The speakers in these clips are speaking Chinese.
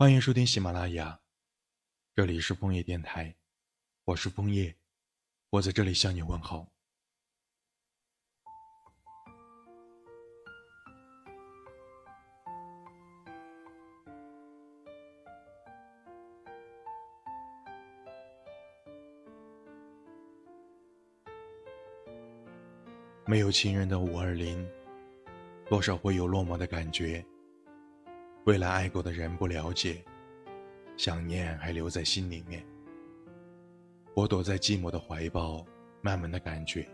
欢迎收听喜马拉雅，这里是枫叶电台，我是枫叶，我在这里向你问好。没有情人的五二零，多少会有落寞的感觉。未来爱过的人不了解，想念还留在心里面。我躲在寂寞的怀抱，慢慢的感觉，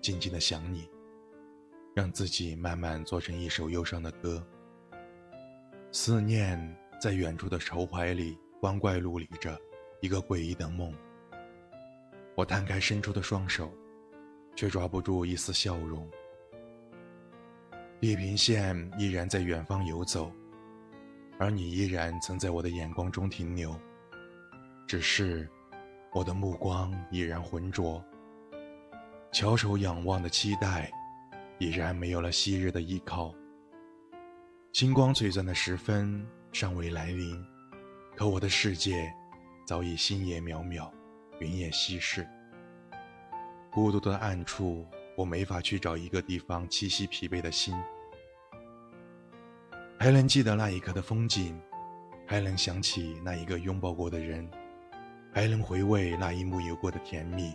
静静的想你，让自己慢慢做成一首忧伤的歌。思念在远处的愁怀里，光怪陆离着一个诡异的梦。我摊开伸出的双手，却抓不住一丝笑容。地平线依然在远方游走。而你依然曾在我的眼光中停留，只是我的目光依然浑浊，翘首仰望的期待已然没有了昔日的依靠。星光璀璨的时分尚未来临，可我的世界早已星野渺渺，云也稀释。孤独的暗处，我没法去找一个地方栖息疲惫的心。还能记得那一刻的风景，还能想起那一个拥抱过的人，还能回味那一幕有过的甜蜜。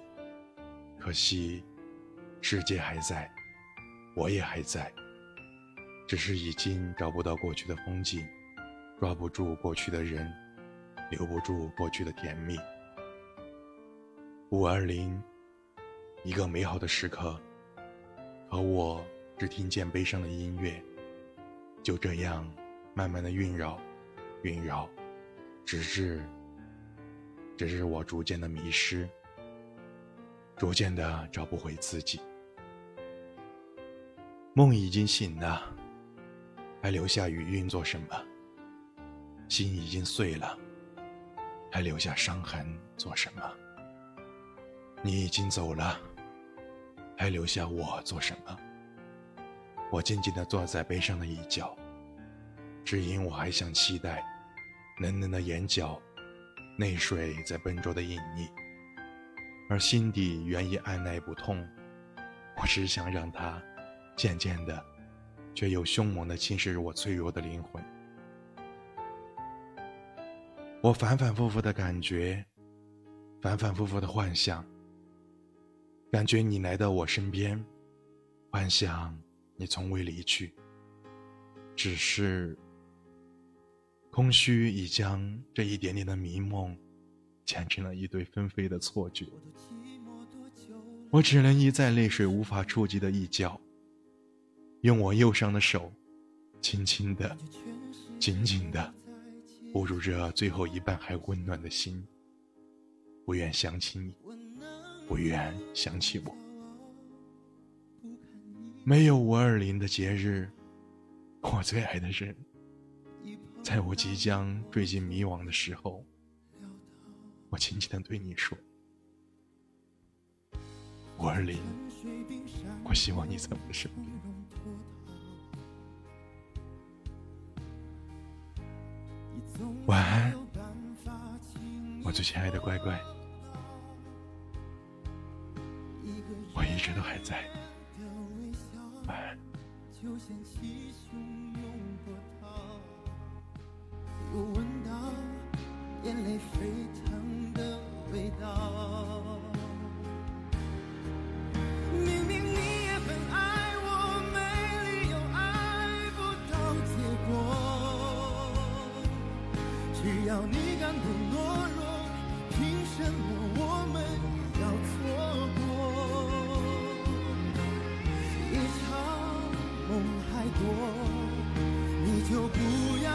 可惜，世界还在，我也还在，只是已经找不到过去的风景，抓不住过去的人，留不住过去的甜蜜。五二零，一个美好的时刻，可我只听见悲伤的音乐。就这样，慢慢的晕扰，晕扰，直至，直至我逐渐的迷失，逐渐的找不回自己。梦已经醒了，还留下余韵做什么？心已经碎了，还留下伤痕做什么？你已经走了，还留下我做什么？我静静地坐在悲伤的一角，只因我还想期待嫩嫩的眼角，泪水在笨拙的隐匿，而心底原已按耐不痛。我只想让它渐渐的，却又凶猛地侵蚀我脆弱的灵魂。我反反复复的感觉，反反复复的幻想，感觉你来到我身边，幻想。你从未离去，只是空虚已将这一点点的迷梦剪成了一堆纷飞的错觉。我只能依在泪水无法触及的一角，用我忧伤的手，轻轻的、紧紧的握住这最后一半还温暖的心。不愿想起你，不愿想起我。没有五二零的节日，我最爱的人，在我即将坠进迷惘的时候，我轻轻的对你说：“五二零，我希望你在我的身边。”晚安，我最亲爱的乖乖，我一直都还在。就像气汹涌波涛，又闻到眼泪沸腾的味道。明明你也很爱我，没理由爱不到结果。只要你敢不懦弱，凭什么我们你就不要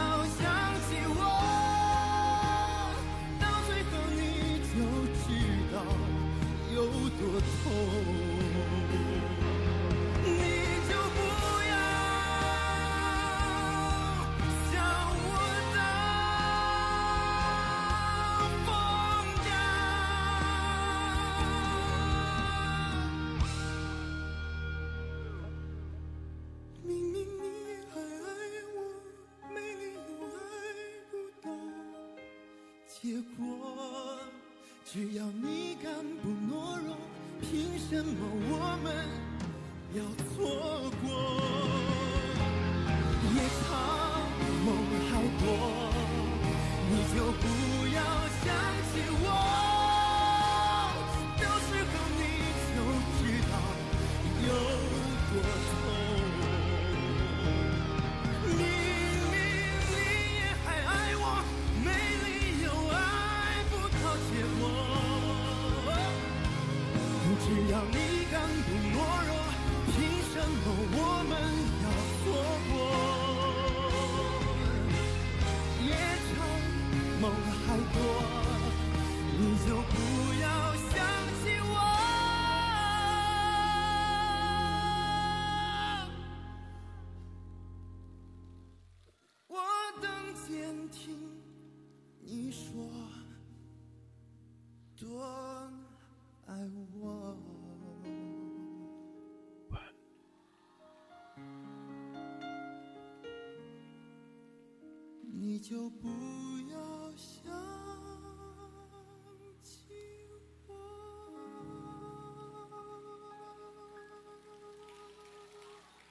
结果。只要你敢不懦弱，凭什么我们要错过？夜长你就不要想。